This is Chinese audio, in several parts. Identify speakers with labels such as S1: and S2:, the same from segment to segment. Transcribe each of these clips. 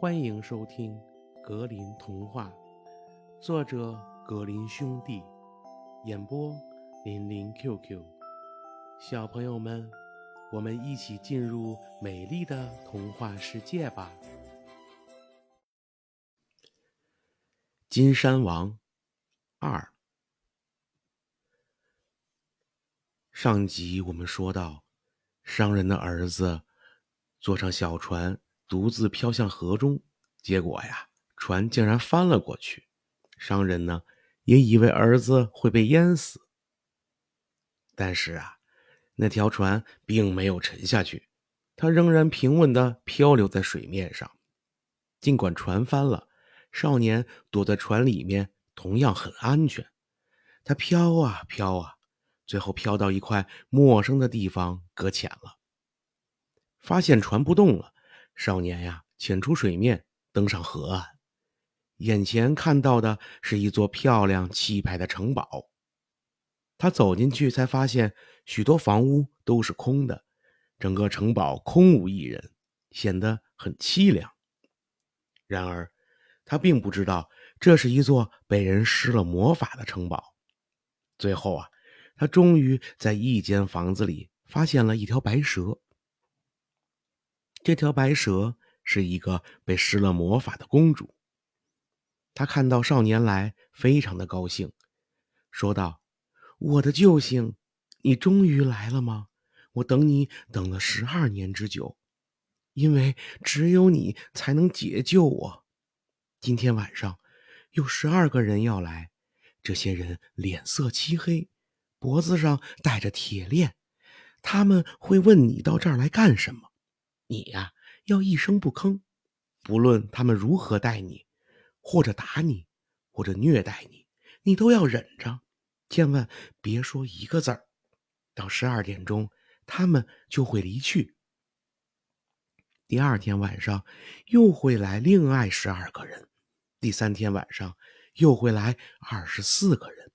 S1: 欢迎收听《格林童话》，作者格林兄弟，演播林林 QQ。小朋友们，我们一起进入美丽的童话世界吧！金山王二。上集我们说到，商人的儿子坐上小船。独自飘向河中，结果呀，船竟然翻了过去。商人呢，也以为儿子会被淹死。但是啊，那条船并没有沉下去，它仍然平稳的漂流在水面上。尽管船翻了，少年躲在船里面同样很安全。他飘啊飘啊，最后飘到一块陌生的地方搁浅了。发现船不动了。少年呀，潜出水面，登上河岸，眼前看到的是一座漂亮气派的城堡。他走进去，才发现许多房屋都是空的，整个城堡空无一人，显得很凄凉。然而，他并不知道这是一座被人施了魔法的城堡。最后啊，他终于在一间房子里发现了一条白蛇。这条白蛇是一个被施了魔法的公主。她看到少年来，非常的高兴，说道：“我的救星，你终于来了吗？我等你等了十二年之久，因为只有你才能解救我。今天晚上有十二个人要来，这些人脸色漆黑，脖子上戴着铁链，他们会问你到这儿来干什么。”你呀，要一声不吭，不论他们如何待你，或者打你，或者虐待你，你都要忍着，千万别说一个字儿。到十二点钟，他们就会离去。第二天晚上又会来另外十二个人，第三天晚上又会来二十四个人，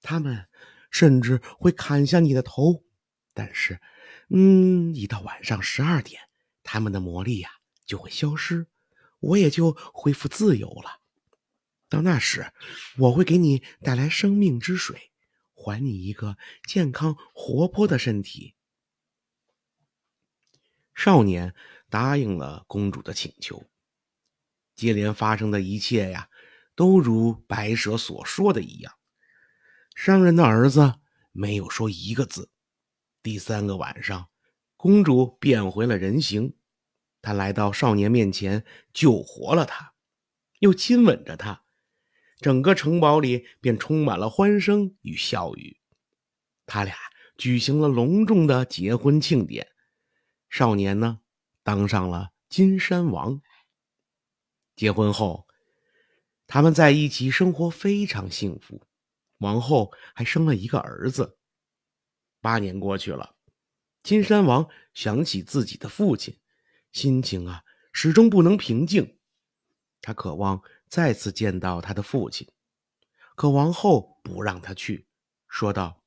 S1: 他们甚至会砍下你的头。但是，嗯，一到晚上十二点。他们的魔力呀就会消失，我也就恢复自由了。到那时，我会给你带来生命之水，还你一个健康活泼的身体。少年答应了公主的请求。接连发生的一切呀，都如白蛇所说的一样。商人的儿子没有说一个字。第三个晚上。公主变回了人形，她来到少年面前，救活了他，又亲吻着他，整个城堡里便充满了欢声与笑语。他俩举行了隆重的结婚庆典，少年呢，当上了金山王。结婚后，他们在一起生活非常幸福，王后还生了一个儿子。八年过去了。金山王想起自己的父亲，心情啊始终不能平静。他渴望再次见到他的父亲，可王后不让他去，说道：“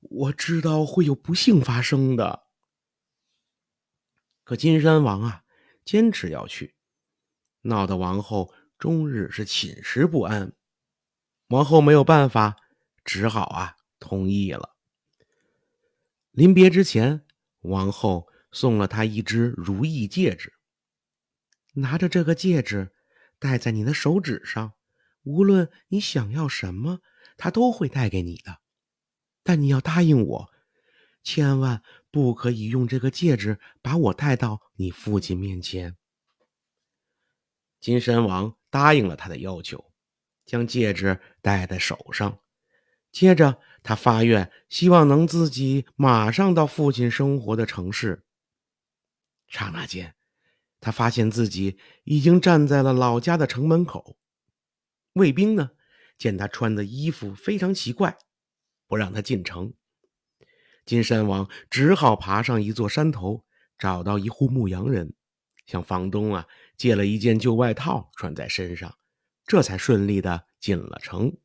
S1: 我知道会有不幸发生的。”可金山王啊坚持要去，闹得王后终日是寝食不安。王后没有办法，只好啊同意了。临别之前，王后送了他一只如意戒指。拿着这个戒指，戴在你的手指上，无论你想要什么，他都会带给你的。但你要答应我，千万不可以用这个戒指把我带到你父亲面前。金山王答应了他的要求，将戒指戴在手上。接着，他发愿，希望能自己马上到父亲生活的城市。刹那间，他发现自己已经站在了老家的城门口。卫兵呢，见他穿的衣服非常奇怪，不让他进城。金山王只好爬上一座山头，找到一户牧羊人，向房东啊借了一件旧外套穿在身上，这才顺利的进了城。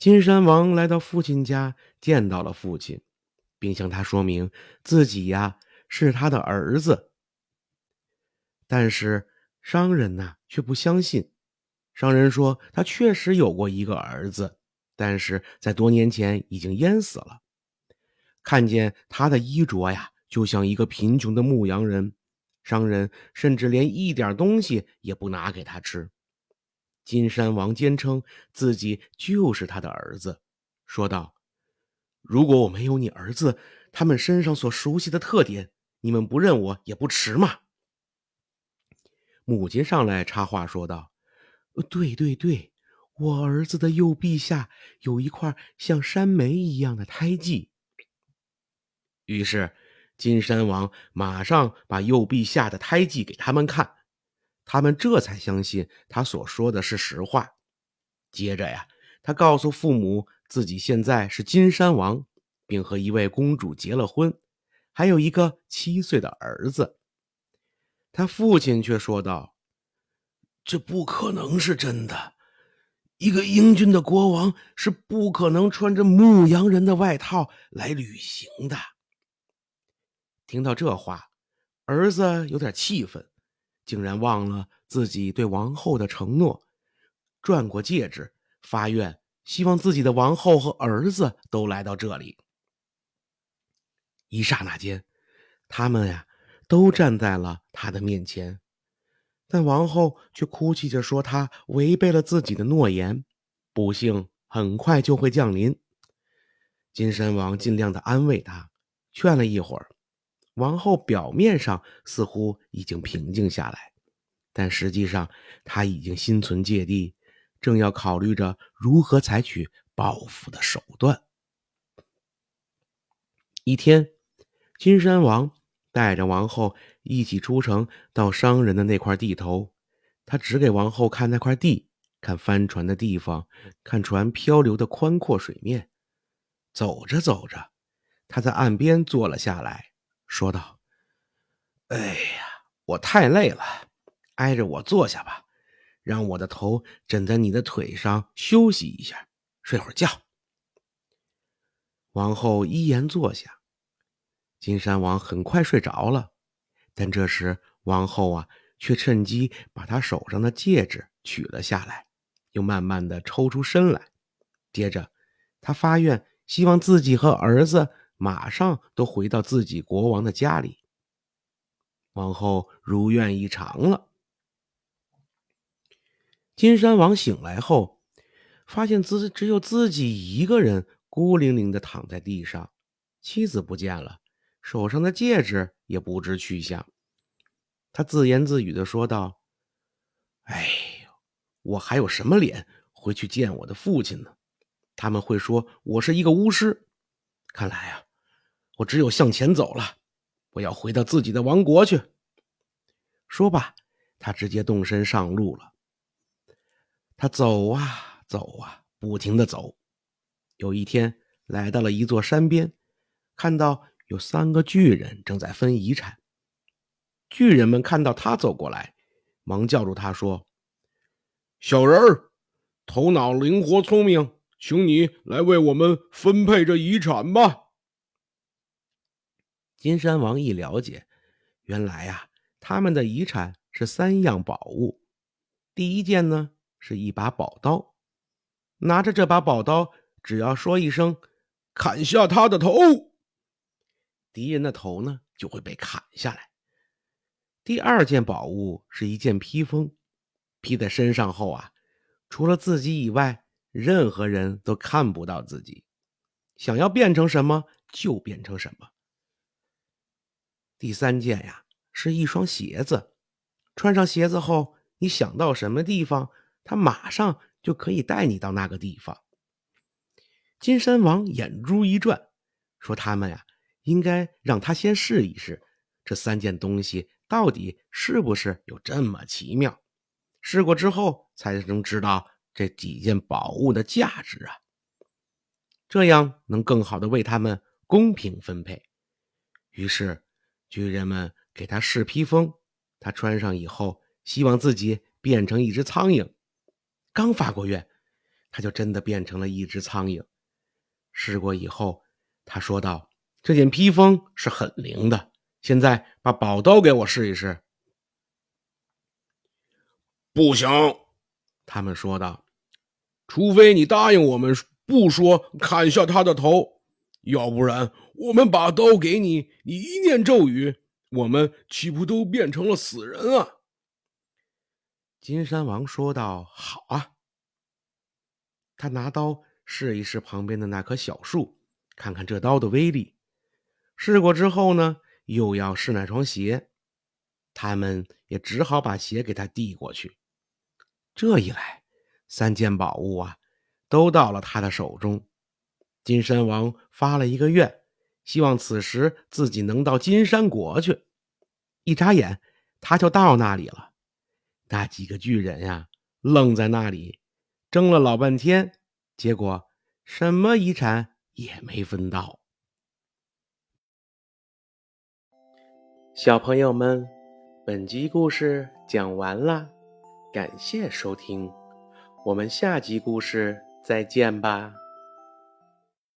S1: 金山王来到父亲家，见到了父亲，并向他说明自己呀是他的儿子，但是商人呢却不相信。商人说他确实有过一个儿子，但是在多年前已经淹死了。看见他的衣着呀，就像一个贫穷的牧羊人。商人甚至连一点东西也不拿给他吃。金山王坚称自己就是他的儿子，说道：“如果我没有你儿子他们身上所熟悉的特点，你们不认我也不迟嘛。”母亲上来插话说道：“对对对，我儿子的右臂下有一块像山莓一样的胎记。”于是。金山王马上把右臂下的胎记给他们看，他们这才相信他所说的是实话。接着呀，他告诉父母自己现在是金山王，并和一位公主结了婚，还有一个七岁的儿子。他父亲却说道：“这不可能是真的，一个英俊的国王是不可能穿着牧羊人的外套来旅行的。”听到这话，儿子有点气愤，竟然忘了自己对王后的承诺，转过戒指发愿，希望自己的王后和儿子都来到这里。一刹那间，他们呀都站在了他的面前，但王后却哭泣着说她违背了自己的诺言，不幸很快就会降临。金山王尽量的安慰他，劝了一会儿。王后表面上似乎已经平静下来，但实际上她已经心存芥蒂，正要考虑着如何采取报复的手段。一天，金山王带着王后一起出城，到商人的那块地头。他指给王后看那块地，看帆船的地方，看船漂流的宽阔水面。走着走着，他在岸边坐了下来。说道：“哎呀，我太累了，挨着我坐下吧，让我的头枕在你的腿上休息一下，睡会儿觉。”王后依言坐下，金山王很快睡着了。但这时，王后啊，却趁机把他手上的戒指取了下来，又慢慢的抽出身来。接着，他发愿，希望自己和儿子。马上都回到自己国王的家里。王后如愿以偿了。金山王醒来后，发现自只有自己一个人孤零零的躺在地上，妻子不见了，手上的戒指也不知去向。他自言自语的说道：“哎呦，我还有什么脸回去见我的父亲呢？他们会说我是一个巫师。看来啊。”我只有向前走了，我要回到自己的王国去。说罢，他直接动身上路了。他走啊走啊，不停的走。有一天，来到了一座山边，看到有三个巨人正在分遗产。巨人们看到他走过来，忙叫住他说：“小人儿，头脑灵活聪明，请你来为我们分配这遗产吧。”金山王一了解，原来呀，他们的遗产是三样宝物。第一件呢，是一把宝刀，拿着这把宝刀，只要说一声“砍下他的头”，敌人的头呢就会被砍下来。第二件宝物是一件披风，披在身上后啊，除了自己以外，任何人都看不到自己，想要变成什么就变成什么。第三件呀，是一双鞋子。穿上鞋子后，你想到什么地方，他马上就可以带你到那个地方。金山王眼珠一转，说：“他们呀，应该让他先试一试这三件东西到底是不是有这么奇妙。试过之后，才能知道这几件宝物的价值啊。这样能更好的为他们公平分配。”于是。巨人们给他试披风，他穿上以后，希望自己变成一只苍蝇。刚发过愿，他就真的变成了一只苍蝇。试过以后，他说道：“这件披风是很灵的，现在把宝刀给我试一试。”
S2: 不行，
S1: 他们说道。
S2: 除非你答应我们，不说砍下他的头，要不然我们把刀给你，你一念咒语，我们岂不都变成了死人啊？
S1: 金山王说道：“好啊。”他拿刀试一试旁边的那棵小树，看看这刀的威力。试过之后呢，又要试那双鞋，他们也只好把鞋给他递过去。这一来。三件宝物啊，都到了他的手中。金山王发了一个愿，希望此时自己能到金山国去。一眨眼，他就到那里了。那几个巨人呀，愣在那里，争了老半天，结果什么遗产也没分到。小朋友们，本集故事讲完了，感谢收听。我们下集故事再见吧。